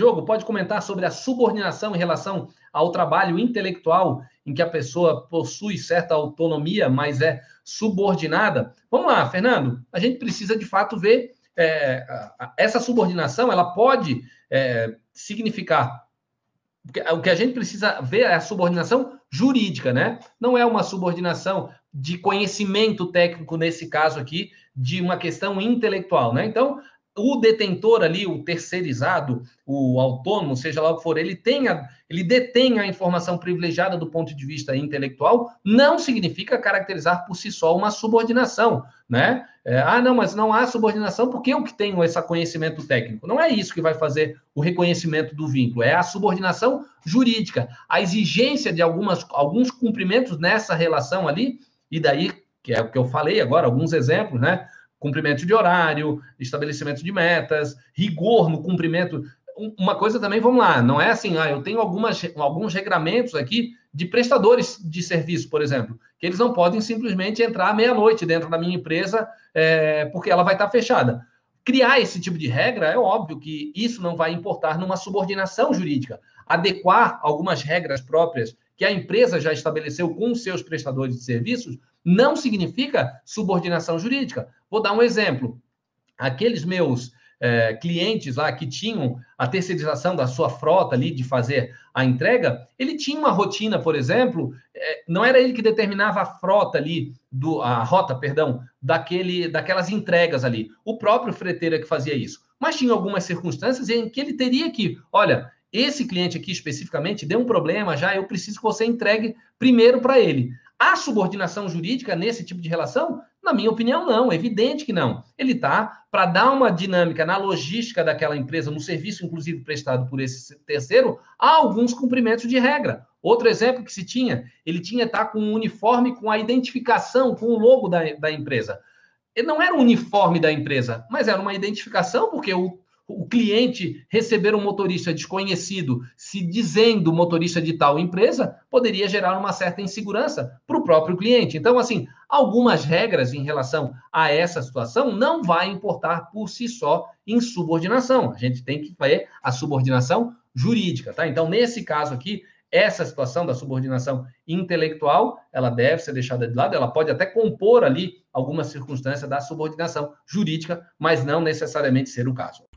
Diogo, pode comentar sobre a subordinação em relação ao trabalho intelectual, em que a pessoa possui certa autonomia, mas é subordinada? Vamos lá, Fernando. A gente precisa de fato ver é, essa subordinação, ela pode é, significar o que a gente precisa ver é a subordinação jurídica, né? Não é uma subordinação de conhecimento técnico, nesse caso aqui, de uma questão intelectual, né? Então, o detentor ali, o terceirizado, o autônomo, seja lá o que for, ele tenha, ele detém a informação privilegiada do ponto de vista intelectual, não significa caracterizar por si só uma subordinação, né? É, ah, não, mas não há subordinação porque eu que tenho esse conhecimento técnico. Não é isso que vai fazer o reconhecimento do vínculo, é a subordinação jurídica, a exigência de algumas, alguns cumprimentos nessa relação ali, e daí, que é o que eu falei agora, alguns exemplos, né? Cumprimento de horário, estabelecimento de metas, rigor no cumprimento. Uma coisa também, vamos lá, não é assim, ah, eu tenho algumas, alguns regramentos aqui de prestadores de serviço, por exemplo, que eles não podem simplesmente entrar meia-noite dentro da minha empresa é, porque ela vai estar fechada. Criar esse tipo de regra, é óbvio que isso não vai importar numa subordinação jurídica. Adequar algumas regras próprias que a empresa já estabeleceu com seus prestadores de serviços não significa subordinação jurídica. Vou dar um exemplo. Aqueles meus é, clientes lá que tinham a terceirização da sua frota ali de fazer a entrega, ele tinha uma rotina, por exemplo, é, não era ele que determinava a frota ali, do, a rota, perdão, daquele, daquelas entregas ali. O próprio freteiro é que fazia isso. Mas tinha algumas circunstâncias em que ele teria que, olha, esse cliente aqui especificamente deu um problema já, eu preciso que você entregue primeiro para ele. A subordinação jurídica nesse tipo de relação? Na minha opinião, não. É evidente que não. Ele está para dar uma dinâmica na logística daquela empresa, no serviço, inclusive prestado por esse terceiro, há alguns cumprimentos de regra. Outro exemplo que se tinha, ele tinha tá com um uniforme com a identificação, com o logo da, da empresa. Ele não era o uniforme da empresa, mas era uma identificação, porque o o cliente receber um motorista desconhecido se dizendo motorista de tal empresa, poderia gerar uma certa insegurança para o próprio cliente. Então, assim, algumas regras em relação a essa situação não vai importar por si só em subordinação. A gente tem que ver a subordinação jurídica, tá? Então, nesse caso aqui, essa situação da subordinação intelectual, ela deve ser deixada de lado, ela pode até compor ali alguma circunstância da subordinação jurídica, mas não necessariamente ser o caso.